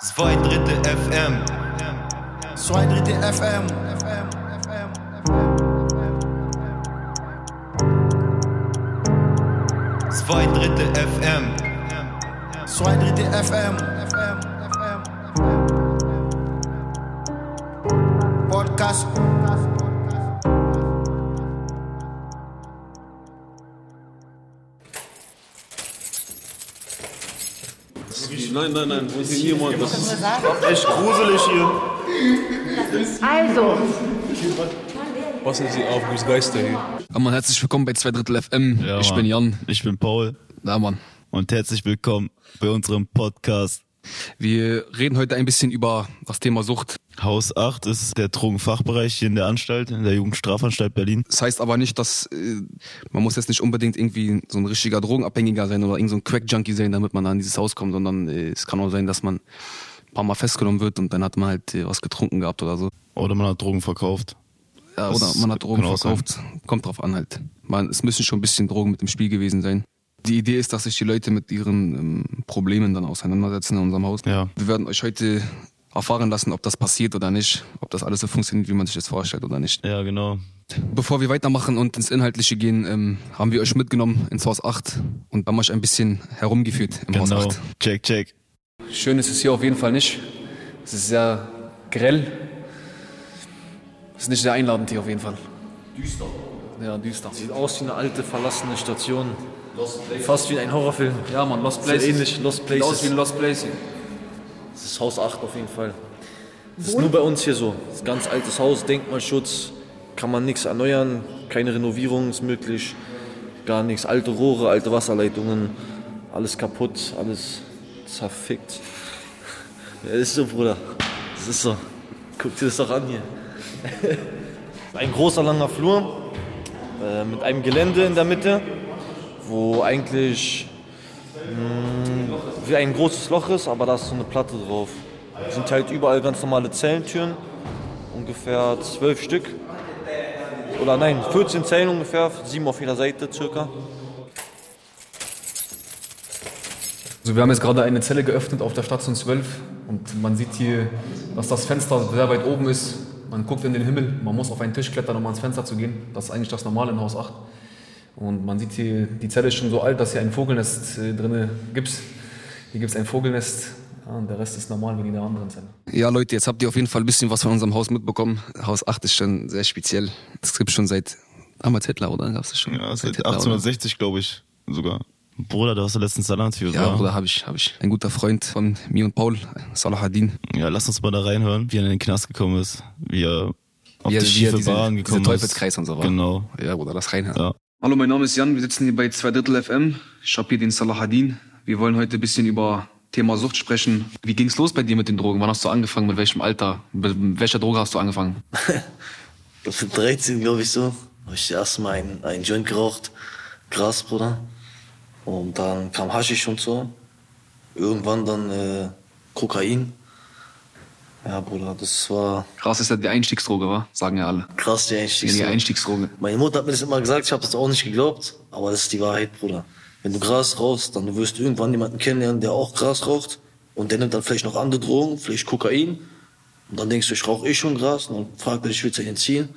Zwei Drittel FM. Zwei Drittel FM. Zwei Drittel FM. Zwei Drittel FM. Podcast. Nein, nein, nein, wo ist hier jemand? Das ist Echt gruselig hier. Also, passen Sie auf, du bist Geister hier. Ja, Mann, herzlich willkommen bei 2 Drittel FM. Ja, ich Mann. bin Jan. Ich bin Paul Ja, Mann. und herzlich willkommen bei unserem Podcast. Wir reden heute ein bisschen über das Thema Sucht. Haus 8 ist der Drogenfachbereich hier in der Anstalt, in der Jugendstrafanstalt Berlin. Das heißt aber nicht, dass äh, man muss jetzt nicht unbedingt irgendwie so ein richtiger Drogenabhängiger sein oder irgend so ein Crack-Junkie sein, damit man an dieses Haus kommt, sondern äh, es kann auch sein, dass man ein paar Mal festgenommen wird und dann hat man halt äh, was getrunken gehabt oder so. Oder man hat Drogen verkauft. Ja, oder man hat Drogen verkauft. Kommt drauf an halt. Man, es müssen schon ein bisschen Drogen mit im Spiel gewesen sein. Die Idee ist, dass sich die Leute mit ihren ähm, Problemen dann auseinandersetzen in unserem Haus. Ja. Wir werden euch heute erfahren lassen, ob das passiert oder nicht, ob das alles so funktioniert, wie man sich das vorstellt oder nicht. Ja, genau. Bevor wir weitermachen und ins Inhaltliche gehen, ähm, haben wir euch mitgenommen ins Haus 8 und haben euch ein bisschen herumgeführt im Haus Genau. 8. Check, check. Schön ist es hier auf jeden Fall nicht. Es ist sehr grell. Es ist nicht sehr einladend hier auf jeden Fall. Düster. Ja, düster. Sieht aus wie eine alte verlassene Station. Fast wie ein Horrorfilm. Ja, man, Lost So Places. ähnlich, Lost Sieht aus Places. wie ein Lost Place hier. Das ist Haus 8 auf jeden Fall. Das ist nur bei uns hier so. Das ist ein ganz altes Haus, Denkmalschutz, kann man nichts erneuern, keine Renovierung ist möglich, gar nichts. Alte Rohre, alte Wasserleitungen, alles kaputt, alles zerfickt. Ja, ist so, Bruder. Das ist so. Guck dir das doch an hier. Ein großer, langer Flur äh, mit einem Gelände in der Mitte, wo eigentlich wie ein großes Loch ist, aber da ist so eine Platte drauf. Es sind halt überall ganz normale Zellentüren, ungefähr zwölf Stück. Oder nein, 14 Zellen ungefähr, sieben auf jeder Seite circa. Also wir haben jetzt gerade eine Zelle geöffnet auf der Station 12 und man sieht hier, dass das Fenster sehr weit oben ist. Man guckt in den Himmel, man muss auf einen Tisch klettern, um ans Fenster zu gehen. Das ist eigentlich das Normale in Haus 8. Und man sieht hier, die Zelle ist schon so alt, dass hier ein Vogelnest äh, drin gibt. Hier gibt es ein Vogelnest ja, und der Rest ist normal wie in der anderen Zelle. Ja Leute, jetzt habt ihr auf jeden Fall ein bisschen was von unserem Haus mitbekommen. Haus 8 ist schon sehr speziell. Das gibt es schon seit damals Hitler, oder? Gab's das schon? Ja, Seit seit Hitler, oder? 1860, glaube ich, sogar. Bruder, du hast ja letztens Salat für Ja, Bruder, habe ich, habe ich. Ein guter Freund von mir und Paul, Salahadin. Ja, lass uns mal da reinhören, wie er in den Knast gekommen ist, wie er auf Wie er- die wie er schiefe diese- Bahn diese gekommen ist. Teufelskreis und so war. Genau. Ja, Bruder, lass rein. Ja. Hallo, mein Name ist Jan. Wir sitzen hier bei 2 Drittel FM. Ich hab hier den Salahadin. Wir wollen heute ein bisschen über Thema Sucht sprechen. Wie ging's los bei dir mit den Drogen? Wann hast du angefangen? Mit welchem Alter? Mit welcher Droge hast du angefangen? Mit 13, glaube ich, so. Habe ich das erste Mal einen, einen Joint geraucht. Gras, Bruder. Und dann kam Haschisch und so. Irgendwann dann äh, Kokain. Ja, Bruder, das war Krass ist ja die Einstiegsdroge, wa? Sagen ja alle. krass, die Die Einstiegsdroge. Einstiegsdroge. Meine Mutter hat mir das immer gesagt, ich habe das auch nicht geglaubt. Aber das ist die Wahrheit, Bruder. Wenn du Gras rauchst, dann wirst du irgendwann jemanden kennenlernen, der auch Gras raucht. Und der nimmt dann vielleicht noch andere Drogen, vielleicht Kokain. Und dann denkst du, ich rauche eh schon Gras. Und dann fragt er dich, willst du entziehen?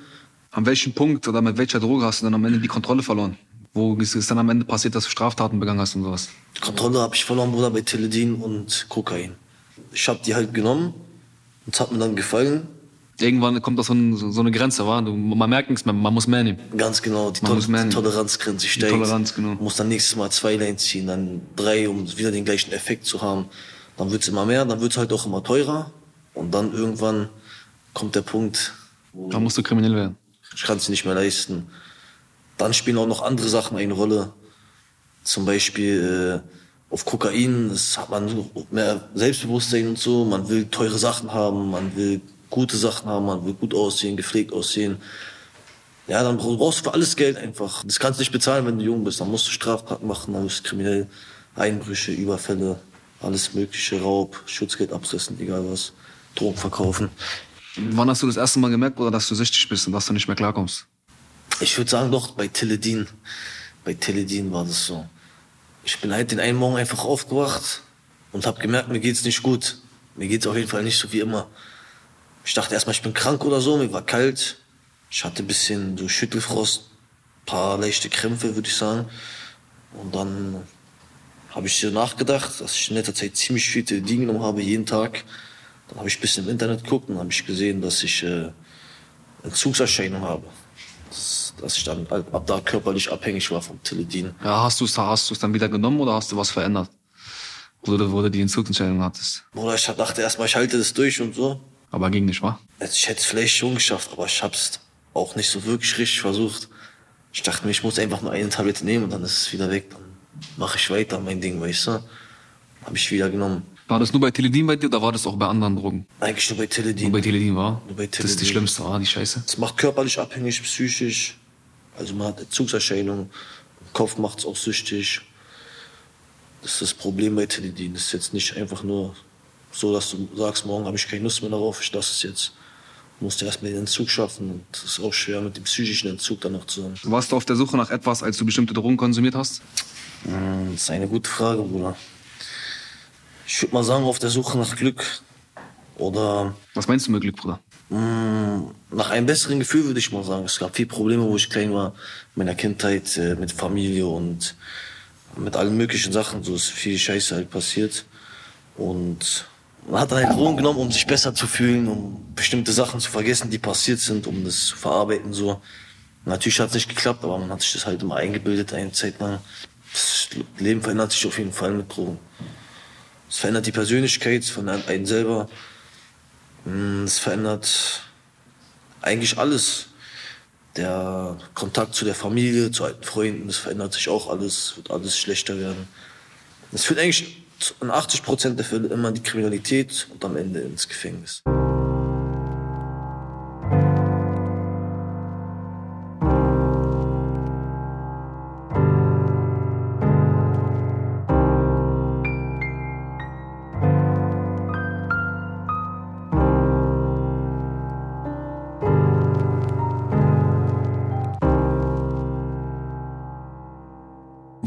An welchem Punkt oder mit welcher Droge hast du dann am Ende die Kontrolle verloren? Wo ist es dann am Ende passiert, dass du Straftaten begangen hast und sowas? Die Kontrolle habe ich verloren, Bruder, bei Teledin und Kokain. Ich habe die halt genommen und es hat mir dann gefallen. Irgendwann kommt da so, ein, so eine Grenze, wa? Man merkt nichts mehr, man muss mehr nehmen. Ganz genau, die, Man Tol die. Toleranzgrenze steigt. Toleranz, genau. Muss dann nächstes Mal zwei Lines ziehen, dann drei, um wieder den gleichen Effekt zu haben. Dann wird's immer mehr, dann wird's halt auch immer teurer. Und dann irgendwann kommt der Punkt, wo Da musst du kriminell werden. ich kann es nicht mehr leisten. Dann spielen auch noch andere Sachen eine Rolle. Zum Beispiel äh, auf Kokain, das hat man mehr Selbstbewusstsein und so. Man will teure Sachen haben, man will gute Sachen haben, man will gut aussehen, gepflegt aussehen. Ja, dann brauch- brauchst du für alles Geld einfach. Das kannst du nicht bezahlen, wenn du jung bist. Dann musst du Straftaten machen, dann bist du kriminell. Einbrüche, Überfälle, alles mögliche, Raub, Schutzgeld absetzen, egal was. Drogen verkaufen. Wann hast du das erste Mal gemerkt, Bruder, dass du süchtig bist und dass du nicht mehr klarkommst? Ich würde sagen, doch, bei Teledin. Bei Teledin war das so. Ich bin halt den einen Morgen einfach aufgewacht und habe gemerkt, mir geht's nicht gut. Mir geht's auf jeden Fall nicht so wie immer. Ich dachte erstmal, ich bin krank oder so, mir war kalt. Ich hatte ein bisschen so Schüttelfrost, paar leichte Krämpfe, würde ich sagen. Und dann habe ich so nachgedacht, dass ich in letzter Zeit ziemlich viel Teledin genommen habe, jeden Tag. Dann habe ich ein bisschen im Internet geguckt und habe ich gesehen, dass ich äh, Entzugserscheinungen habe. Dass, dass ich dann ab, ab da körperlich abhängig war vom Teledin. Ja, hast du es hast du's dann wieder genommen oder hast du was verändert? Wo du, wo du die Entzugsentscheidung hattest. Bruder, ich dachte erstmal, ich halte das durch und so. Aber ging nicht, wa? Also ich hätte es vielleicht schon geschafft, aber ich habe es auch nicht so wirklich richtig versucht. Ich dachte mir, ich muss einfach nur eine Tablette nehmen und dann ist es wieder weg. Dann mache ich weiter mein Ding, weißt du. Habe ich wieder genommen. War das nur bei Teledin bei dir oder war das auch bei anderen Drogen? Eigentlich nur bei Teledin. Nur bei Teledin war? Nur bei Das ist die Teledin. schlimmste, war die Scheiße. Es macht körperlich abhängig, psychisch. Also man hat Entzugserscheinungen. Im Kopf macht es auch süchtig. Das ist das Problem bei Teledin. Das ist jetzt nicht einfach nur so, dass du sagst, morgen habe ich keine Lust mehr darauf, ich lasse es jetzt. Du musst erstmal den Entzug schaffen. Und das ist auch schwer, mit dem psychischen Entzug dann noch zusammen. Warst du auf der Suche nach etwas, als du bestimmte Drogen konsumiert hast? Mm, Das ist eine gute Frage, Bruder. Ich würde mal sagen, auf der Suche nach Glück. Oder Was meinst du mit Glück, Bruder? Nach einem besseren Gefühl würde ich mal sagen. Es gab viele Probleme, wo ich klein war, in meiner Kindheit, äh, mit Familie und mit allen möglichen Sachen. So ist viel Scheiße halt passiert. Und man hat dann halt Drogen genommen, um sich besser zu fühlen, um bestimmte Sachen zu vergessen, die passiert sind, um das zu verarbeiten. So. Natürlich hat es nicht geklappt, aber man hat sich das halt immer eingebildet eine Zeit lang. Das Leben verändert sich auf jeden Fall mit Drogen. Es verändert die Persönlichkeit, verändert einen selber. Mm, Es verändert eigentlich alles. Der Kontakt zu der Familie, zu alten Freunden, das verändert sich auch alles, wird alles schlechter werden. Es führt eigentlich in 80 Prozent der Fälle immer in die Kriminalität und am Ende ins Gefängnis.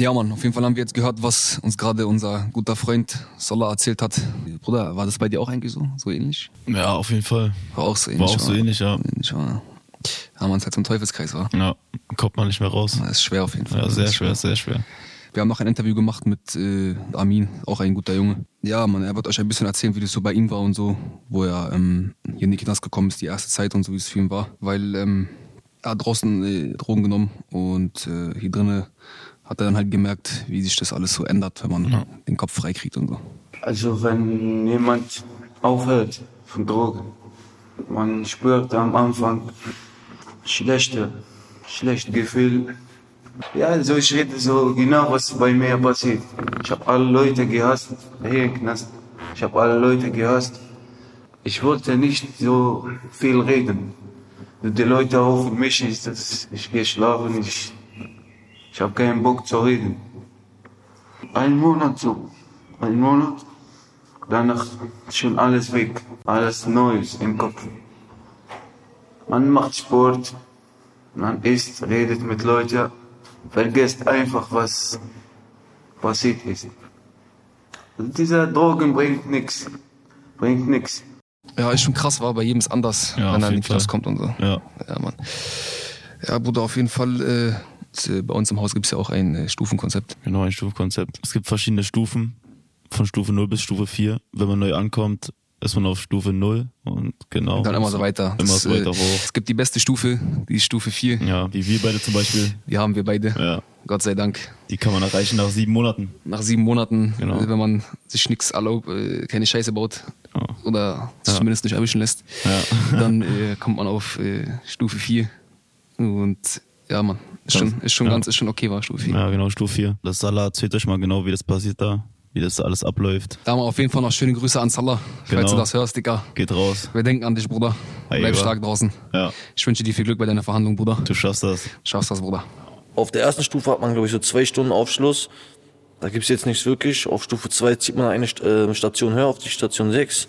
Ja, Mann, auf jeden Fall haben wir jetzt gehört, was uns gerade unser guter Freund Sola erzählt hat. Bruder, war das bei dir auch eigentlich so? So ähnlich? Ja, auf jeden Fall. War auch so ähnlich. War auch so ähnlich, ja. ähnlich? Ja, man ist halt zum Teufelskreis, war. Ja, kommt man nicht mehr raus. Das ist schwer auf jeden Fall. Ja, sehr schwer, sehr schwer. Wir haben noch ein Interview gemacht mit äh, Armin, auch ein guter Junge. Ja, man, er wird euch ein bisschen erzählen, wie das so bei ihm war und so, wo er ähm, hier in die Knast gekommen ist, die erste Zeit und so, wie es für ihn war. Weil ähm, er hat draußen äh, Drogen genommen und äh, hier drinnen hat er dann halt gemerkt, wie sich das alles so ändert, wenn man den Kopf freikriegt und so. Also wenn jemand aufhört von Drogen, man spürt am Anfang schlechte, schlechte Gefühl. Ja, also ich rede so genau, was bei mir passiert. Ich habe alle Leute gehasst, hier im Knast. Ich habe alle Leute gehasst. Ich wollte nicht so viel reden. Die Leute rufen mich, ich, das- ich gehe schlafen, ich, ich habe keinen Bock zu reden. Ein Monat so. Ein Monat. Danach schon alles weg. Alles Neues im Kopf. Man macht Sport. Man isst, redet mit Leuten. Vergesst einfach, was passiert ist. Diese Drogen bringt nichts. Bringt nichts. Ja, ist schon krass, war bei jedem ist anders, Ja, wenn er in die kommt und so. Ja. Ja, Mann. Ja, Bruder, auf jeden Fall, äh, bei uns im Haus gibt's ja auch ein äh, Stufenkonzept. Genau, ein Stufenkonzept. Es gibt verschiedene Stufen, von Stufe 0 bis Stufe 4. Wenn man neu ankommt, ist man auf Stufe 0 und genau. Und dann immer so weiter. Immer Das, so weiter äh, hoch. Es gibt die beste Stufe, die ist Stufe 4. Ja, wie wir beide zum Beispiel. Die haben wir beide. Ja, Gott sei Dank. die kann man erreichen nach sieben Monaten. Nach sieben Monaten, Genau. äh, wenn man sich nichts erlaubt, äh, keine Scheiße baut Ja. oder sich Ja. zumindest nicht erwischen lässt, Ja. dann äh, kommt man auf äh, Stufe 4. Und ja, Mann, ist schon, ist schon ja. ganz, ist schon okay, war Stufe 4. Ja, genau, Stufe 4. Das Salah erzählt euch mal genau, wie das passiert da, wie das alles abläuft. Da haben wir auf jeden Fall noch schöne Grüße an Salah, falls Genau. du das hörst, Dicker. Geht raus. Wir denken an dich, Bruder. Hey, Bleib Bruder. stark draußen. Ja, Ich wünsche dir viel Glück bei deiner Verhandlung, Bruder. du schaffst das. Schaffst das, Bruder. Auf der ersten Stufe hat man, glaube ich, so zwei Stunden Aufschluss. Da gibt's jetzt nichts wirklich. Auf Stufe 2 zieht man eine äh, Station höher, auf die Station 6.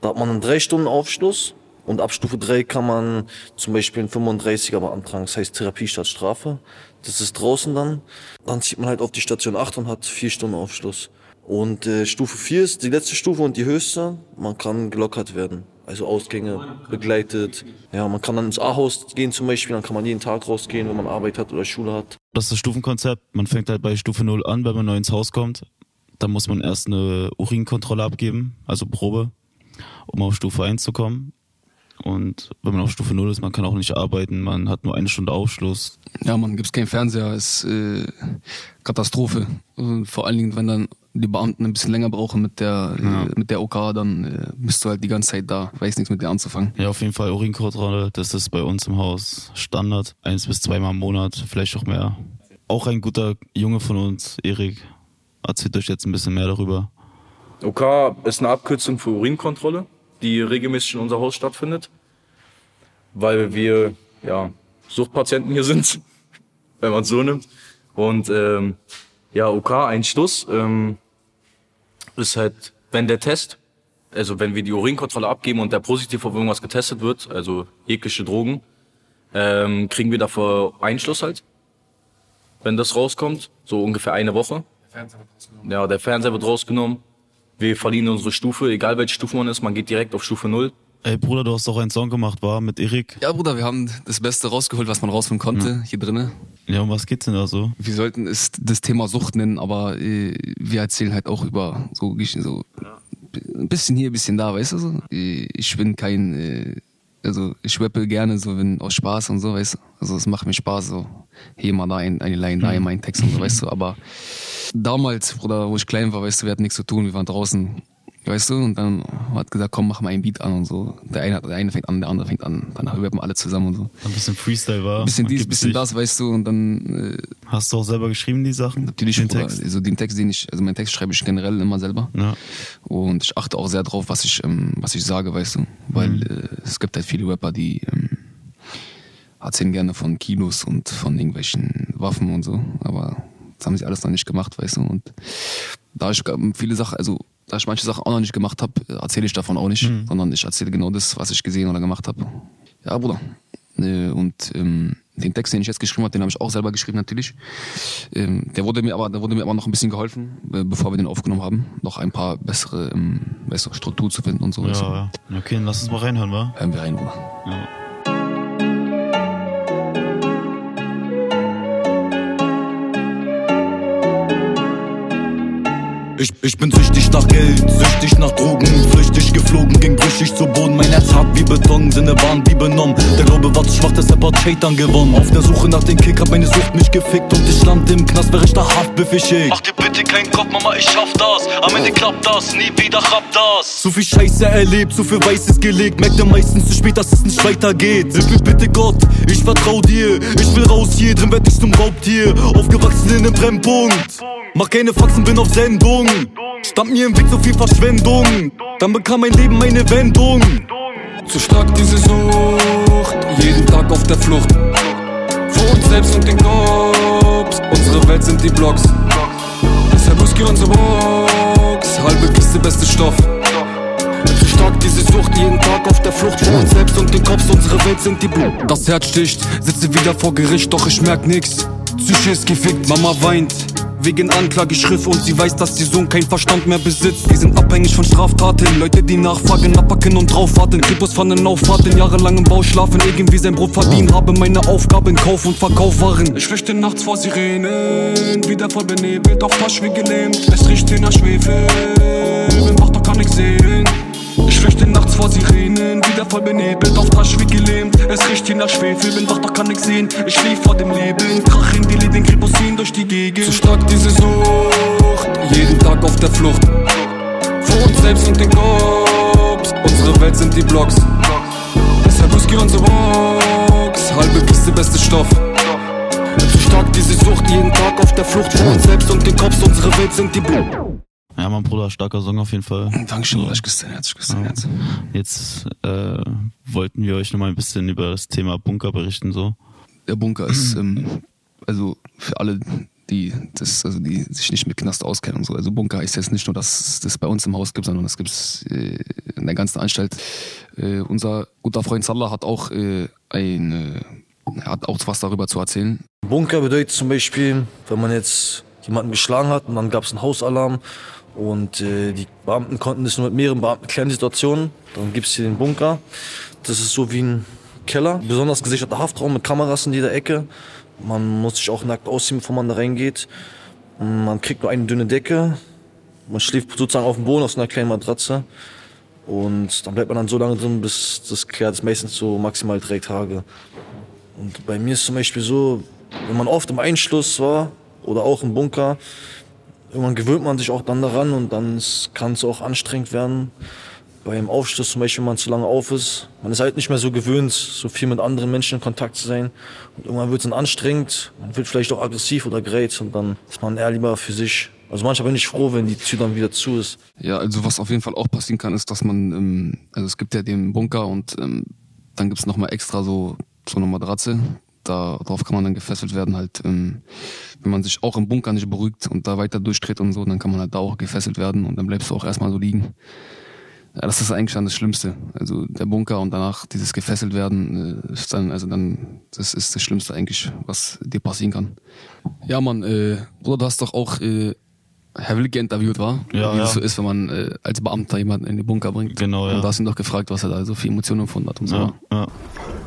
Da hat man einen drei Stunden Aufschluss. Und ab Stufe 3 kann man zum Beispiel einen 35er beantragen. Das heißt Therapie statt Strafe. Das ist draußen dann. Dann zieht man halt auf die Station 8 und hat vier Stunden Aufschluss. Und äh, Stufe 4 ist die letzte Stufe und die höchste. Man kann gelockert werden. Also Ausgänge begleitet. Ja, man kann dann ins A-Haus gehen zum Beispiel, dann kann man jeden Tag rausgehen, wenn man Arbeit hat oder Schule hat. Das ist das Stufenkonzept. Man fängt halt bei Stufe 0 an, wenn man neu ins Haus kommt. Dann muss man erst eine Urinkontrolle abgeben, also Probe, um auf Stufe 1 zu kommen. Und wenn man auf Stufe 0 ist, man kann auch nicht arbeiten, man hat nur eine Stunde Aufschluss. Ja, man gibt's keinen Fernseher, ist äh, Katastrophe. Und vor allen Dingen, wenn dann die Beamten ein bisschen länger brauchen mit der Ja. äh, mit der OK, dann äh, bist du halt die ganze Zeit da, weiß nichts mit dir anzufangen. Ja, auf jeden Fall Urinkontrolle, das ist bei uns im Haus Standard. Eins bis zweimal im Monat, vielleicht auch mehr. Auch ein guter Junge von uns, Erik, erzählt euch jetzt ein bisschen mehr darüber. OK ist eine Abkürzung für Urinkontrolle, die regelmäßig in unser Haus stattfindet, weil wir ja Suchtpatienten hier sind, wenn man es so nimmt. Und ähm, ja, OK, ein Schluss ähm, ist halt, wenn der Test, also wenn wir die Urinkontrolle abgeben und der positiv auf irgendwas getestet wird, also jegliche Drogen, ähm, kriegen wir dafür Einschluss halt, wenn das rauskommt, so ungefähr eine Woche. Ja, der Fernseher wird rausgenommen. Wir verlieren unsere Stufe, egal welche Stufe man ist, man geht direkt auf Stufe 0. Ey Bruder, du hast auch einen Song gemacht, war mit Erik. Ja, Bruder, wir haben das Beste rausgeholt, was man rausholen konnte, hier drinnen. Ja, um was geht's denn da so? Wir sollten es das Thema Sucht nennen, aber äh, wir erzählen halt auch über so, so ein bisschen hier, ein bisschen da, weißt du so. Äh, Ich bin kein, äh, also ich rappe gerne so, wenn aus Spaß und so, weißt du. Also es macht mir Spaß, so hier mal da ein, eine Line, da ein, mein Text und so, weißt du. Aber damals, Bruder, wo ich klein war, weißt du, wir hatten nichts zu tun, wir waren draußen, weißt du, und dann hat gesagt, komm, mach mal einen Beat an und so. Der eine, der eine fängt an, der andere fängt an, danach rappen alle zusammen und so. Ein bisschen Freestyle war. Bisschen Man dies, gibt bisschen sich. das, weißt du, und dann äh, Hast du auch selber geschrieben, die Sachen? Natürlich, Den. Text? Also den Text, den ich, also meinen Text schreibe ich generell immer selber. Ja. Und ich achte auch sehr drauf, was ich, ähm, was ich sage, weißt du. Weil Mhm. äh, es gibt halt viele Rapper, die ähm, erzählen gerne von Kilos und von irgendwelchen Waffen und so. Aber das haben sie alles noch nicht gemacht, weißt du. Und da ich ähm, viele Sachen, also da ich manche Sachen auch noch nicht gemacht habe, erzähle ich davon auch nicht, Mhm. sondern ich erzähle genau das, was ich gesehen oder gemacht habe. Ja, Bruder. Äh, Und ähm, den Text, den ich jetzt geschrieben habe, den habe ich auch selber geschrieben natürlich. Ähm, der wurde mir aber, der wurde mir aber noch ein bisschen geholfen, äh, bevor wir den aufgenommen haben, noch ein paar bessere, ähm, bessere Struktur zu finden und so. Ja, ja. Okay, dann lass uns mal reinhören, wa? Hören wir rein, Bruder. Ja. Ich, ich bin süchtig nach Geld, süchtig nach Drogen, flüchtig geflogen, ging brüchig zu Boden. Mein Herz hart wie Beton, Sinne waren wie benommen. Der Glaube war zu schwach, deshalb hat Shaitan gewonnen. Auf der Suche nach dem Kick hat meine Sucht mich gefickt und ich land im Knast, wäre ich da haftbefehl ey. Mach dir bitte keinen Kopf, Mama, ich schaff das. Am Ende klappt das, nie wieder klappt das. Zu viel Scheiße erlebt, zu viel Weißes gelegt. Merkte meistens zu spät, dass es nicht weitergeht. Hilf mir bitte Gott, ich vertrau dir. Ich will raus hier, drin werd ich zum Raubtier. Aufgewachsen in nem Brennpunkt. Mach keine Faxen, bin auf Sendung. Stand mir im Weg so viel Verschwendung. Dann bekam mein Leben eine Wendung. Zu stark diese Sucht, jeden Tag auf der Flucht. Vor uns selbst und den Cops, unsere Welt sind die Blocks. Deshalb Whisky unsere Box, halbe Kiste, beste Stoff. Zu stark diese Sucht, jeden Tag auf der Flucht. Vor uns selbst und den Cops, unsere Welt sind die Blut. Das Herz sticht, sitze wieder vor Gericht, doch ich merk nix. Psyche ist gefickt, Mama weint. Wegen Anklageschrift und sie weiß, dass ihr Sohn kein Verstand mehr besitzt. Wir sind abhängig von Straftaten, Leute, die nachfragen, abpacken und drauf warten. Krippos von den Auffahrten, jahrelang im Bau schlafen, irgendwie sein Brot verdienen. Habe meine Aufgaben, Kauf und Verkauf waren. Ich flüchte nachts vor Sirenen, wieder voll benebelt, auf Tasch wie gelähmt. Es riecht hier nach Schwefel, wach, doch kann ich sehen. Flüchte nachts vor Sirenen, wieder voll benebelt, auf Tasch wie gelähmt. Es riecht hier nach Schwefel, bin wach, doch kann ich sehen. Ich schlief vor dem Leben, krach in die Läden, Kripos ziehen durch die Gegend. Zu stark diese Sucht, jeden Tag auf der Flucht. Vor uns selbst und den Cops, unsere Welt sind die Blocks. Deshalb Whisky unsere Box, halbe Kiste, beste Stoff. Zu stark diese Sucht, jeden Tag auf der Flucht. Vor uns selbst und den Cops, unsere Welt sind die Blocks. Ja, mein Bruder, starker Song auf jeden Fall. Dankeschön, ich küsse dein Herz, ich küsse dein Herz. Jetzt äh, wollten wir euch nochmal ein bisschen über das Thema Bunker berichten, so. Der Bunker ist, ähm, also für alle, die das, also die sich nicht mit Knast auskennen und so. Also Bunker ist jetzt nicht nur, dass es das bei uns im Haus gibt, sondern das gibt's äh, in der ganzen Anstalt. Äh, unser guter Freund Salah hat auch äh, ein, äh, er hat auch was darüber zu erzählen. Bunker bedeutet zum Beispiel, wenn man jetzt jemanden geschlagen hat und dann gab es einen Hausalarm Und äh, die Beamten konnten das nur mit mehreren Beamten klären, die Situation. Dann gibt es hier den Bunker. Das ist so wie ein Keller. Besonders gesicherter Haftraum mit Kameras in jeder Ecke. Man muss sich auch nackt ausziehen, bevor man da reingeht. Man kriegt nur eine dünne Decke. Man schläft sozusagen auf dem Boden auf so einer kleinen Matratze. Und dann bleibt man dann so lange drin, bis das klärt. Das ist meistens so maximal drei Tage. Und bei mir ist zum Beispiel so, wenn man oft im Einschluss war oder auch im Bunker, irgendwann gewöhnt man sich auch dann daran und dann kann es auch anstrengend werden. Beim Aufschluss zum Beispiel, wenn man zu lange auf ist, man ist halt nicht mehr so gewöhnt, so viel mit anderen Menschen in Kontakt zu sein. Und irgendwann wird es dann anstrengend, man wird vielleicht auch aggressiv oder gerät und dann ist man eher lieber für sich. Also manchmal bin ich froh, wenn die Tür dann wieder zu ist. Ja, also was auf jeden Fall auch passieren kann, ist, dass man, ähm, also es gibt ja den Bunker und ähm, dann gibt's noch mal extra so, so eine Matratze. Da, darauf kann man dann gefesselt werden, halt, ähm, wenn man sich auch im Bunker nicht beruhigt und da weiter durchdreht und so, dann kann man halt da auch gefesselt werden und dann bleibst du auch erstmal so liegen. Ja, das ist eigentlich dann das Schlimmste. Also der Bunker und danach dieses gefesselt werden, äh, ist dann, also dann, das ist das Schlimmste eigentlich, was dir passieren kann. Ja, Mann, äh, Bruder, du hast doch auch äh, Herr Wilke interviewt, war? Ja, Wie ja. es so ist, wenn man äh, als Beamter jemanden in den Bunker bringt. Genau, ja. Und du hast ihn doch gefragt, was er da so für Emotionen empfunden hat und so. Ja, ja.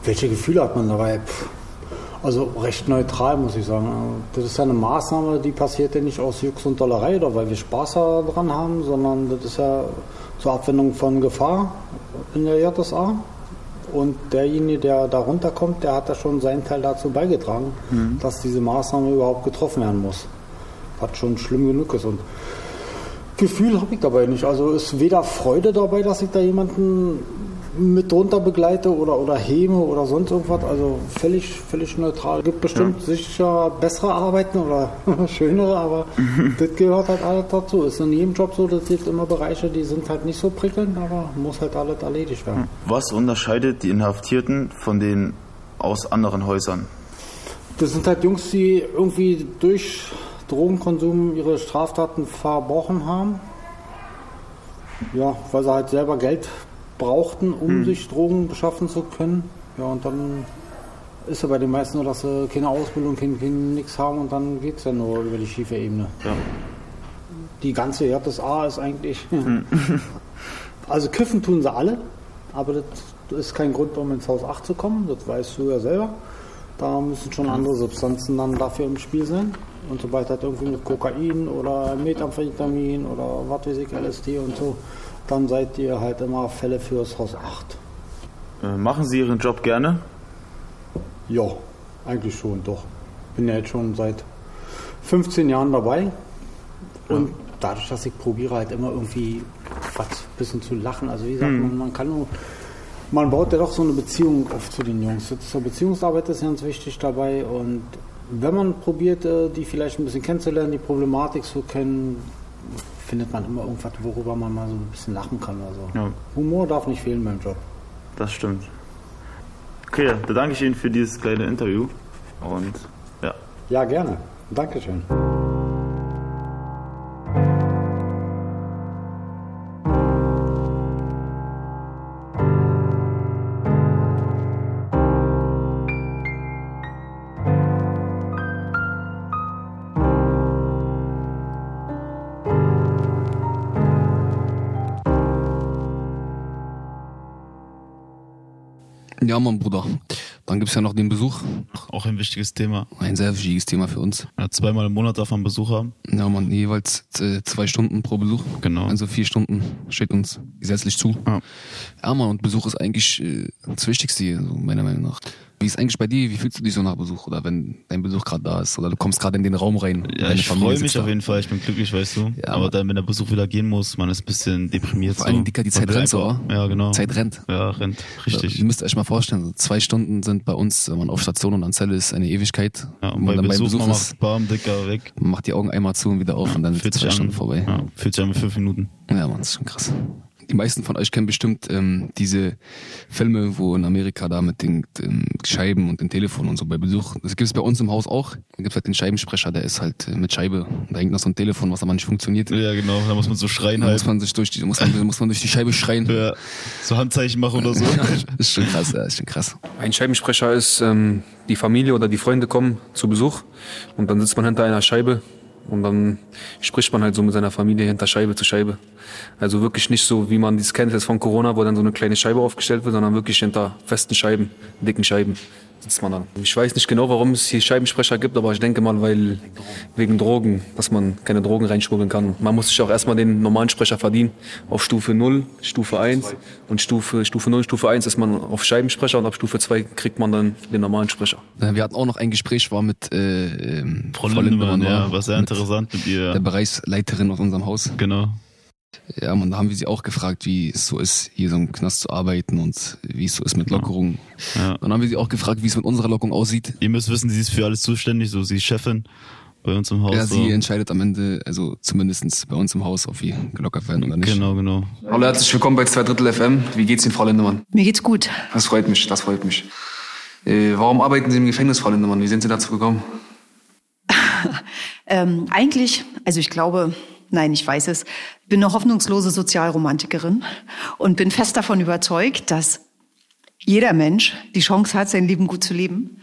Welche Gefühle hat man dabei? Pff, Also recht neutral, muss ich sagen. Das ist ja eine Maßnahme, die passiert ja nicht aus Jux und Dollerei oder weil wir Spaß daran haben, sondern das ist ja zur Abwendung von Gefahr in der JSA. Und derjenige, der da runterkommt, der hat da schon seinen Teil dazu beigetragen, Mhm. dass diese Maßnahme überhaupt getroffen werden muss. Was schon schlimm genug ist. Und Gefühl habe ich dabei nicht. Also ist weder Freude dabei, dass ich da jemanden mit drunter begleite oder, oder heme oder sonst irgendwas. Also völlig, völlig neutral. Gibt bestimmt sicher bessere Arbeiten oder schönere, aber das gehört halt alles dazu. Ist in jedem Job so, das gibt immer Bereiche, die sind halt nicht so prickelnd, aber muss halt alles erledigt werden. Was unterscheidet die Inhaftierten von den aus anderen Häusern? Das sind halt Jungs, die irgendwie durch Drogenkonsum ihre Straftaten verbrochen haben. Ja, weil sie halt selber Geld brauchten, um Hm. sich Drogen beschaffen zu können. Ja, und dann ist ja bei den meisten nur, dass sie keine Ausbildung, kein, kein nix haben und dann geht es ja nur über die schiefe Ebene. Ja. Die ganze JSA ist eigentlich. also kiffen tun sie alle, aber das ist kein Grund, um ins Haus 8 zu kommen, das weißt du ja selber. Da müssen schon andere Substanzen dann dafür im Spiel sein. Und sobald halt irgendwie mit Kokain oder Methamphetamin oder was weiß ich, LSD und so, dann seid ihr halt immer Fälle fürs Haus 8. Äh, machen Sie Ihren Job gerne? Ja, eigentlich schon, doch. Bin ja jetzt schon seit 15 Jahren dabei. Und dadurch, dass ich probiere halt immer irgendwie was ein bisschen zu lachen. Also wie gesagt, Mhm. man, man kann nur, man baut ja doch so eine Beziehung auf zu den Jungs. So Beziehungsarbeit ist ganz wichtig dabei. Und wenn man probiert, äh, die vielleicht ein bisschen kennenzulernen, die Problematik zu kennen, findet man immer irgendwas, worüber man mal so ein bisschen lachen kann. Also Ja. Humor darf nicht fehlen beim Job. Das stimmt. Okay, dann danke ich Ihnen für dieses kleine Interview. Und ja. Ja, gerne. Dankeschön. Ja, Mann, Bruder. Dann gibt's ja noch den Besuch. Auch ein wichtiges Thema. Ein sehr wichtiges Thema für uns. Ja, zweimal im Monat darf man Besuch haben. Ja, man, jeweils äh, zwei Stunden pro Besuch. Genau. Also vier Stunden steht uns gesetzlich zu. Ja. Ja, Mann, und Besuch ist eigentlich äh, das Wichtigste hier, so meiner Meinung nach. Wie ist eigentlich bei dir? Wie fühlst du dich so nach Besuch? Oder wenn dein Besuch gerade da ist? Oder du kommst gerade in den Raum rein? Ja, ich freue mich da. auf jeden Fall. Ich bin glücklich, weißt du. Ja, aber dann, wenn der Besuch wieder gehen muss, man ist ein bisschen deprimiert. Vor so. allem, Dicker, die Man Zeit rennt so, wa? Ja, genau. Zeit rennt. Ja, rennt. Richtig. Ihr müsst euch mal vorstellen, so zwei Stunden sind bei uns, wenn man auf Station und an Zelle ist, eine Ewigkeit. Ja, und bei man dann Besuch, man ist, macht Bam, Dicker, weg. man macht die Augen einmal zu und wieder auf und dann sind Fühlt zwei sich Stunden an, vorbei. ja, fühlt sich an mit fünf Minuten. Ja, Mann, das ist schon krass. Die meisten von euch kennen bestimmt ähm, diese Filme, wo in Amerika da mit den ähm, Scheiben und dem Telefon und so bei Besuch. Das gibt es bei uns im Haus auch. Da gibt es halt den Scheibensprecher, der ist halt äh, mit Scheibe. Da hängt noch so ein Telefon, was aber nicht funktioniert. Ja, genau. Da muss man so schreien Da halt. muss man sich durch die, muss man, muss man durch die Scheibe schreien. Ja, so Handzeichen machen oder so. ist schon krass, ja, ist schon krass. Ein Scheibensprecher ist, ähm, die Familie oder die Freunde kommen zu Besuch und dann sitzt man hinter einer Scheibe Und dann spricht man halt so mit seiner Familie hinter Scheibe zu Scheibe. Also wirklich nicht so, wie man das kennt jetzt von Corona, wo dann so eine kleine Scheibe aufgestellt wird, sondern wirklich hinter festen Scheiben, dicken Scheiben sitzt man dann. Ich weiß nicht genau, warum es hier Scheibensprecher gibt, aber ich denke mal, weil wegen Drogen, dass man keine Drogen reinschmuggeln kann. Man muss sich auch erstmal den normalen Sprecher verdienen auf Stufe 0, Stufe 1 und Stufe, Stufe 0, Stufe 1 ist man auf Scheibensprecher und ab Stufe 2 kriegt man dann den normalen Sprecher. Ja, Wir hatten auch noch ein Gespräch, war mit äh, Frau Lindemann, ja, war war sehr interessant mit ihr. Der Bereichsleiterin aus unserem Haus. Genau. Ja, man, da haben wir sie auch gefragt, wie es so ist, hier so im Knast zu arbeiten und wie es so ist mit Lockerung. Ja. Dann haben wir sie auch gefragt, wie es mit unserer Lockung aussieht. Ihr müsst wissen, sie ist für alles zuständig, so sie ist Chefin bei uns im Haus. Ja, so. sie entscheidet am Ende, also zumindestens bei uns im Haus, ob wir gelockert werden oder nicht. Genau, genau. Hallo, herzlich willkommen bei 2 Drittel FM. Wie geht's Ihnen, Frau Lindemann? Mir geht's gut. Das freut mich, das freut mich. Äh, warum arbeiten Sie im Gefängnis, Frau Lindemann? Wie sind Sie dazu gekommen? Ähm, eigentlich, also ich glaube, nein, ich weiß es, bin eine hoffnungslose Sozialromantikerin und bin fest davon überzeugt, dass jeder Mensch die Chance hat, sein Leben gut zu leben.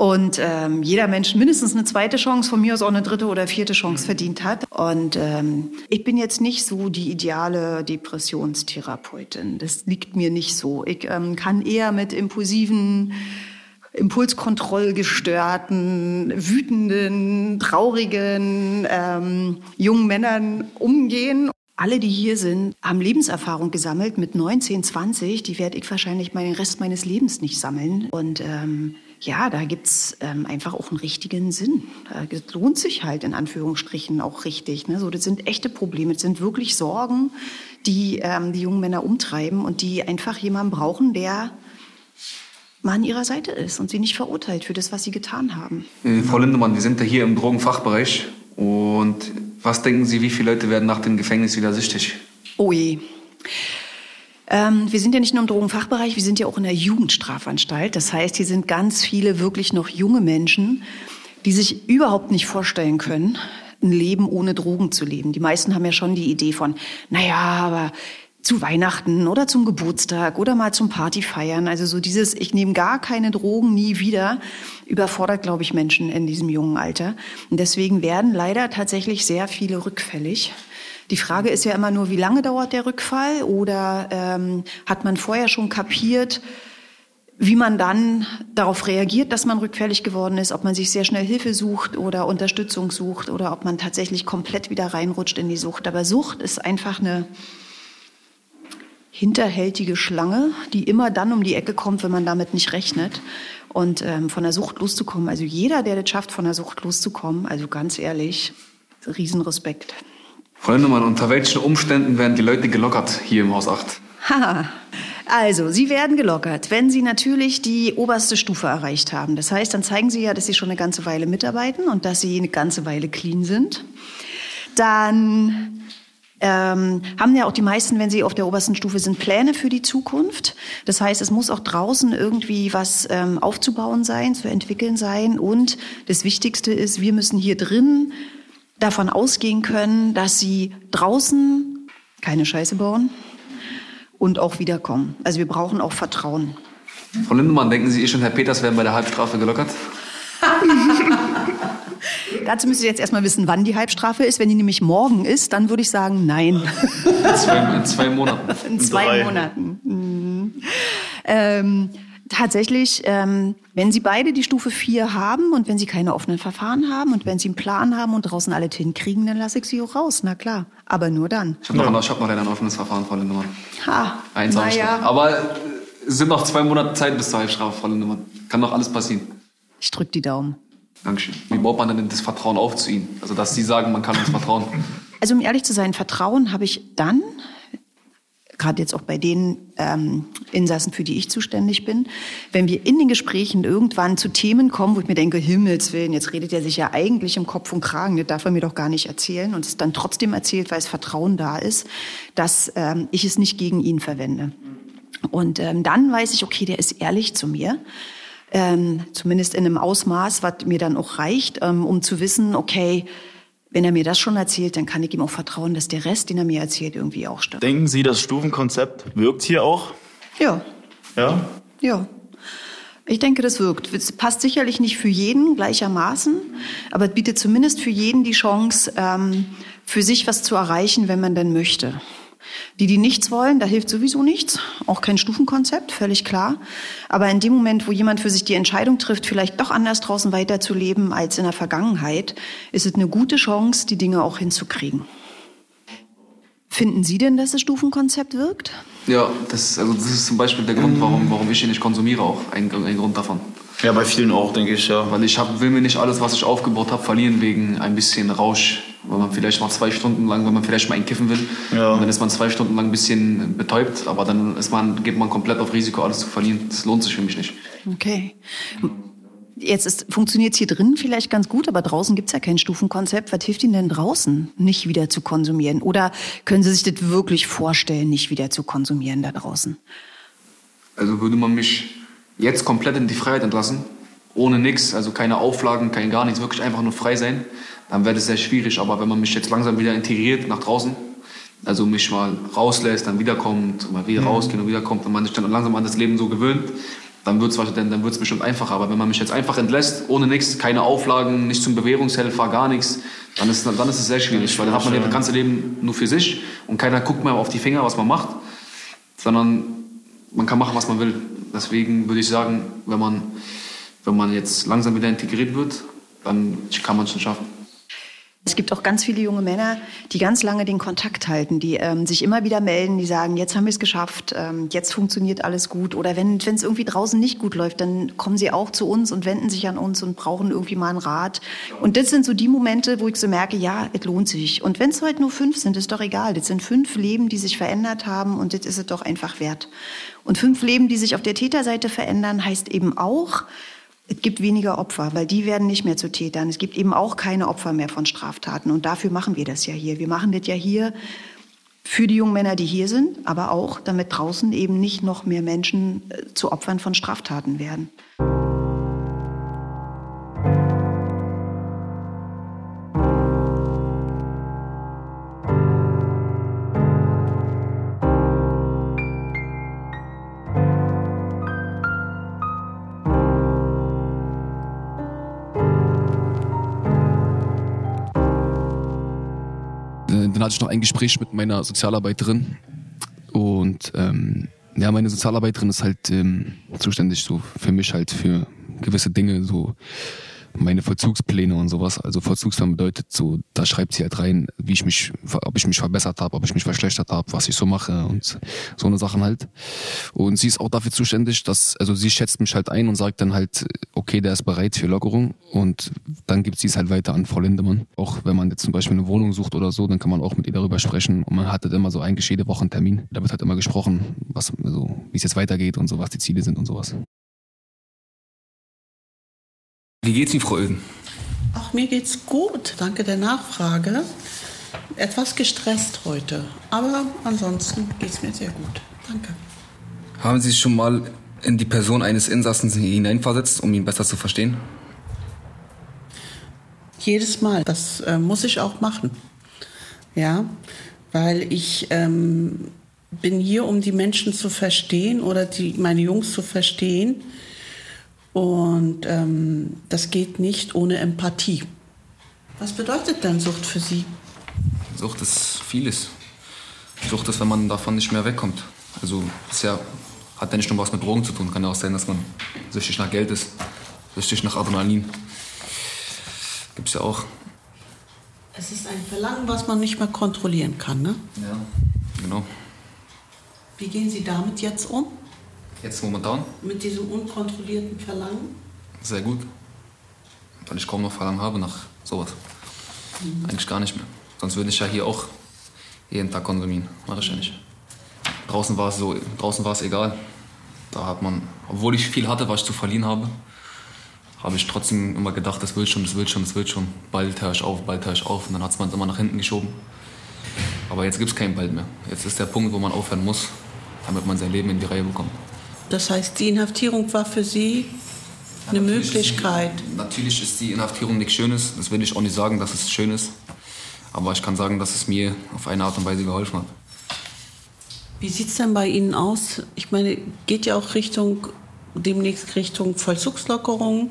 Und ähm, jeder Mensch mindestens eine zweite Chance, von mir aus auch eine dritte oder vierte Chance verdient hat. Und ähm, ich bin jetzt nicht so die ideale Depressionstherapeutin. Das liegt mir nicht so. Ich ähm, kann eher mit impulsiven impulskontrollgestörten, wütenden, traurigen ähm, jungen Männern umgehen. Alle, die hier sind, haben Lebenserfahrung gesammelt mit 19, 20. Die werde ich wahrscheinlich meinen Rest meines Lebens nicht sammeln. Und ähm, ja, da gibt's ähm, einfach auch einen richtigen Sinn. Das lohnt sich halt in Anführungsstrichen auch richtig. Ne? So, das sind echte Probleme, das sind wirklich Sorgen, die ähm, die jungen Männer umtreiben und die einfach jemanden brauchen, der mal an ihrer Seite ist und sie nicht verurteilt für das, was sie getan haben. Äh, Frau Lindemann, wir sind ja hier im Drogenfachbereich. Und was denken Sie, wie viele Leute werden nach dem Gefängnis wieder süchtig? Oh je. Ähm, wir sind ja nicht nur im Drogenfachbereich, wir sind ja auch in der Jugendstrafanstalt. Das heißt, hier sind ganz viele wirklich noch junge Menschen, die sich überhaupt nicht vorstellen können, ein Leben ohne Drogen zu leben. Die meisten haben ja schon die Idee von, naja, aber zu Weihnachten oder zum Geburtstag oder mal zum Party feiern. Also so dieses, ich nehme gar keine Drogen nie wieder, überfordert, glaube ich, Menschen in diesem jungen Alter. Und deswegen werden leider tatsächlich sehr viele rückfällig. Die Frage ist ja immer nur, wie lange dauert der Rückfall oder ähm, hat man vorher schon kapiert, wie man dann darauf reagiert, dass man rückfällig geworden ist, ob man sich sehr schnell Hilfe sucht oder Unterstützung sucht oder ob man tatsächlich komplett wieder reinrutscht in die Sucht. Aber Sucht ist einfach eine hinterhältige Schlange, die immer dann um die Ecke kommt, wenn man damit nicht rechnet. Und ähm, von der Sucht loszukommen, also jeder, der das schafft, von der Sucht loszukommen, also ganz ehrlich, Riesenrespekt. Frau Lindemann, unter welchen Umständen werden die Leute gelockert hier im Haus 8? Haha. Also, Sie werden gelockert, wenn Sie natürlich die oberste Stufe erreicht haben. Das heißt, dann zeigen Sie ja, dass Sie schon eine ganze Weile mitarbeiten und dass Sie eine ganze Weile clean sind. Dann ähm, haben ja auch die meisten, wenn sie auf der obersten Stufe sind, Pläne für die Zukunft. Das heißt, es muss auch draußen irgendwie was ähm, aufzubauen sein, zu entwickeln sein. Und das Wichtigste ist, wir müssen hier drin davon ausgehen können, dass sie draußen keine Scheiße bauen und auch wiederkommen. Also wir brauchen auch Vertrauen. Frau Lindemann, denken Sie, ich und Herr Peters werden bei der Halbstrafe gelockert? Dazu müsst ihr jetzt erstmal wissen, wann die Halbstrafe ist. Wenn die nämlich morgen ist, dann würde ich sagen, nein. In zwei, in zwei Monaten. In zwei Drei. Monaten. Mhm. Ähm, tatsächlich, ähm, wenn Sie beide die Stufe 4 haben und wenn Sie keine offenen Verfahren haben und wenn Sie einen Plan haben und draußen alles hinkriegen, dann lasse ich Sie auch raus. Na klar, aber nur dann. Ich habe noch, ich hab noch leider ein offenes Verfahren, Frau Lindemann. Ha, Eins naja, Aber äh, es sind noch zwei Monate Zeit bis zur Halbstrafe, Frau Lindemann. Kann noch alles passieren. ich drück die Daumen. Dankeschön. Wie baut man denn das Vertrauen auf zu Ihnen? Also, dass Sie sagen, man kann uns vertrauen. Also um ehrlich zu sein, Vertrauen habe ich dann, gerade jetzt auch bei den ähm, Insassen, für die ich zuständig bin, wenn wir in den Gesprächen irgendwann zu Themen kommen, wo ich mir denke, Himmels Willen, jetzt redet er sich ja eigentlich im Kopf und Kragen, das darf er mir doch gar nicht erzählen und es dann trotzdem erzählt, weil es Vertrauen da ist, dass ähm, ich es nicht gegen ihn verwende. Und ähm, dann weiß ich, okay, der ist ehrlich zu mir. Ähm, zumindest in einem Ausmaß, was mir dann auch reicht, ähm, um zu wissen, okay, wenn er mir das schon erzählt, dann kann ich ihm auch vertrauen, dass der Rest, den er mir erzählt, irgendwie auch stimmt. Denken Sie, das Stufenkonzept wirkt hier auch? Ja, Ja? ja. Ich denke, das wirkt. Es passt sicherlich nicht für jeden gleichermaßen, aber es bietet zumindest für jeden die Chance, ähm, für sich was zu erreichen, wenn man denn möchte. Die, die nichts wollen, da hilft sowieso nichts, auch kein Stufenkonzept, völlig klar. Aber in dem Moment, wo jemand für sich die Entscheidung trifft, vielleicht doch anders draußen weiterzuleben als in der Vergangenheit, ist es eine gute Chance, die Dinge auch hinzukriegen. Finden Sie denn, dass das Stufenkonzept wirkt? Ja, das, also das ist zum Beispiel der Grund, warum, warum ich hier nicht konsumiere, auch ein, ein Grund davon. Ja, bei vielen auch, denke ich, ja. Weil ich hab, will mir nicht alles, was ich aufgebaut habe, verlieren wegen ein bisschen Rausch. Weil man vielleicht mal zwei Stunden lang, wenn man vielleicht mal einkiffen will, Ja. und dann ist man zwei Stunden lang ein bisschen betäubt, aber dann ist man, geht man komplett auf Risiko, alles zu verlieren. Das lohnt sich für mich nicht. Okay. Jetzt funktioniert es hier drin vielleicht ganz gut, aber draußen gibt's ja kein Stufenkonzept. Was hilft Ihnen denn draußen, nicht wieder zu konsumieren? Oder können Sie sich das wirklich vorstellen, nicht wieder zu konsumieren da draußen? Also würde man mich jetzt komplett in die Freiheit entlassen, ohne nichts, also keine Auflagen, kein gar nichts, wirklich einfach nur frei sein, dann wäre das sehr schwierig. Aber wenn man mich jetzt langsam wieder integriert nach draußen, also mich mal rauslässt, dann wiederkommt, mal wieder Mhm. rausgeht und wiederkommt, wenn man sich dann langsam an das Leben so gewöhnt, dann wird es dann, dann wird's bestimmt einfacher. Aber wenn man mich jetzt einfach entlässt, ohne nichts, keine Auflagen, nicht zum Bewährungshelfer, gar nichts, dann ist, dann ist es sehr schwierig, weil dann hat man ja das ganze Leben nur für sich und keiner guckt mehr auf die Finger, was man macht, sondern man kann machen, was man will. Deswegen würde ich sagen, wenn man, wenn man jetzt langsam wieder integriert wird, dann kann man es schon schaffen. Es gibt auch ganz viele junge Männer, die ganz lange den Kontakt halten, die ähm, sich immer wieder melden, die sagen, jetzt haben wir es geschafft, ähm, jetzt funktioniert alles gut. Oder wenn es irgendwie draußen nicht gut läuft, dann kommen sie auch zu uns und wenden sich an uns und brauchen irgendwie mal einen Rat. Und das sind so die Momente, wo ich so merke, ja, es lohnt sich. Und wenn es heute nur fünf sind, ist doch egal. Das sind fünf Leben, die sich verändert haben und das ist es doch einfach wert. Und fünf Leben, die sich auf der Täterseite verändern, heißt eben auch, es gibt weniger Opfer, weil die werden nicht mehr zu Tätern. Es gibt eben auch keine Opfer mehr von Straftaten. Und dafür machen wir das ja hier. Wir machen das ja hier für die jungen Männer, die hier sind, aber auch, damit draußen eben nicht noch mehr Menschen äh, zu Opfern von Straftaten werden. Hatte ich noch ein Gespräch mit meiner Sozialarbeiterin. Und ähm, ja, meine Sozialarbeiterin ist halt ähm, zuständig so für mich halt für gewisse Dinge, so meine Vollzugspläne und sowas. Also Vollzugsplan bedeutet so, da schreibt sie halt rein, wie ich mich, ob ich mich verbessert habe, ob ich mich verschlechtert habe, was ich so mache und so eine Sachen halt. Und sie ist auch dafür zuständig, dass, also sie schätzt mich halt ein und sagt dann halt, okay, der ist bereit für Lockerung und dann gibt sie es halt weiter an Frau Lindemann. Auch wenn man jetzt zum Beispiel eine Wohnung sucht oder so, dann kann man auch mit ihr darüber sprechen und man hat halt immer so eigentlich jede Woche einen Termin. Da wird halt immer gesprochen, was, also, wie es jetzt weitergeht und so, was die Ziele sind und sowas. Wie geht's Ihnen, Frau Öden? Ach, mir geht's gut. Danke der Nachfrage. Etwas gestresst heute, aber ansonsten geht's mir sehr gut. Danke. Haben Sie sich schon mal in die Person eines Insassen hineinversetzt, um ihn besser zu verstehen? Jedes Mal. Das äh, muss ich auch machen. Ja, weil ich ähm, bin hier, um die Menschen zu verstehen oder die, meine Jungs zu verstehen. Und ähm, das geht nicht ohne Empathie. Was bedeutet denn Sucht für Sie? Sucht ist vieles. Sucht ist, wenn man davon nicht mehr wegkommt. Also ist ja, hat ja nicht nur was mit Drogen zu tun. Kann ja auch sein, dass man süchtig nach Geld ist, süchtig nach Adrenalin. Gibt's ja auch. Es ist ein Verlangen, was man nicht mehr kontrollieren kann. Ne? Ja. Genau. Wie gehen Sie damit jetzt um? Jetzt momentan Mit diesem unkontrollierten Verlangen? sehr gut. Weil ich kaum noch Verlangen habe nach sowas. Mhm. Eigentlich gar nicht mehr. Sonst würde ich ja hier auch jeden Tag konsumieren. Mache ich ja nicht. Draußen war es so, draußen war es egal. Da hat man, obwohl ich viel hatte, was ich zu verlieren habe, habe ich trotzdem immer gedacht, das wird schon, das wird schon, das wird schon. Bald höre ich auf, bald höre ich auf. Und dann hat es man immer nach hinten geschoben. Aber jetzt gibt es keinen Bald mehr. Jetzt ist der Punkt, wo man aufhören muss, damit man sein Leben in die Reihe bekommt. Das heißt, die Inhaftierung war für Sie eine Möglichkeit. Natürlich ist die Inhaftierung nichts Schönes. Das will ich auch nicht sagen, dass es schön ist. Aber ich kann sagen, dass es mir auf eine Art und Weise geholfen hat. Wie sieht es denn bei Ihnen aus? Ich meine, geht ja auch Richtung demnächst Richtung Vollzugslockerung.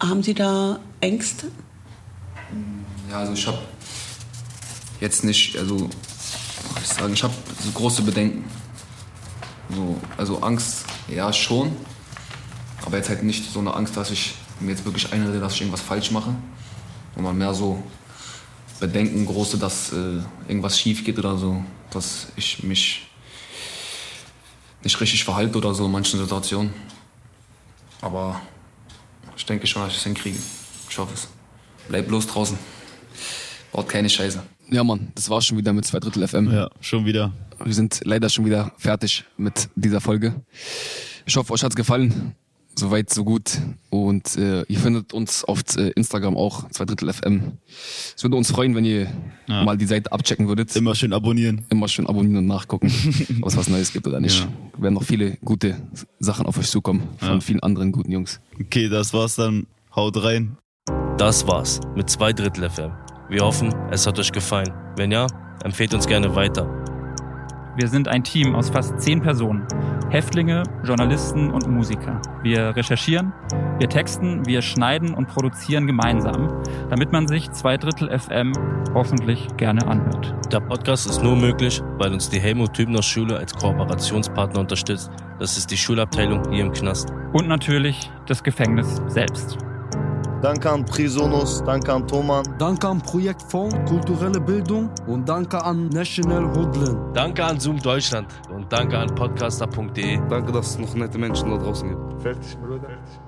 Haben Sie da Ängste? Ja, also ich habe jetzt nicht, also ich sagen, ich habe so große Bedenken. So, also Angst, ja schon, aber jetzt halt nicht so eine Angst, dass ich mir jetzt wirklich einrede, dass ich irgendwas falsch mache, sondern mehr so Bedenken große, dass äh, irgendwas schief geht oder so, dass ich mich nicht richtig verhalte oder so in manchen Situationen. Aber ich denke schon, dass ich es hinkriege. Ich hoffe es. Bleib bloß draußen. Baut keine Scheiße. Ja, Mann, das war schon wieder mit zwei Drittel FM. Ja, schon wieder. Wir sind leider schon wieder fertig mit dieser Folge. Ich hoffe, euch hat's gefallen. Soweit, so gut. Und äh, ihr findet uns auf äh, Instagram auch, zwei Drittel FM. Es würde uns freuen, wenn ihr Ja. mal die Seite abchecken würdet. Immer schön abonnieren. Immer schön abonnieren und nachgucken, ob es was Neues gibt oder nicht. Ja. Werden noch viele gute Sachen auf euch zukommen von Ja. vielen anderen guten Jungs. Okay, das war's dann. Haut rein. Das war's mit zwei Drittel FM. Wir hoffen, es hat euch gefallen. Wenn ja, empfehlt uns gerne weiter. Wir sind ein Team aus fast zehn Personen. Häftlinge, Journalisten und Musiker. Wir recherchieren, wir texten, wir schneiden und produzieren gemeinsam, damit man sich zwei Drittel FM hoffentlich gerne anhört. Der Podcast ist nur möglich, weil uns die Helmut Hübner Schule als Kooperationspartner unterstützt. Das ist die Schulabteilung hier im Knast. Und natürlich das Gefängnis selbst. Danke an Prisonus, danke an Thoman. Danke an Projektfonds Kulturelle Bildung und danke an National Hoodland. Danke an Zoom Deutschland und danke an podcaster.de. Danke, dass es noch nette Menschen da draußen gibt. Fertig, Bruder. Fertig.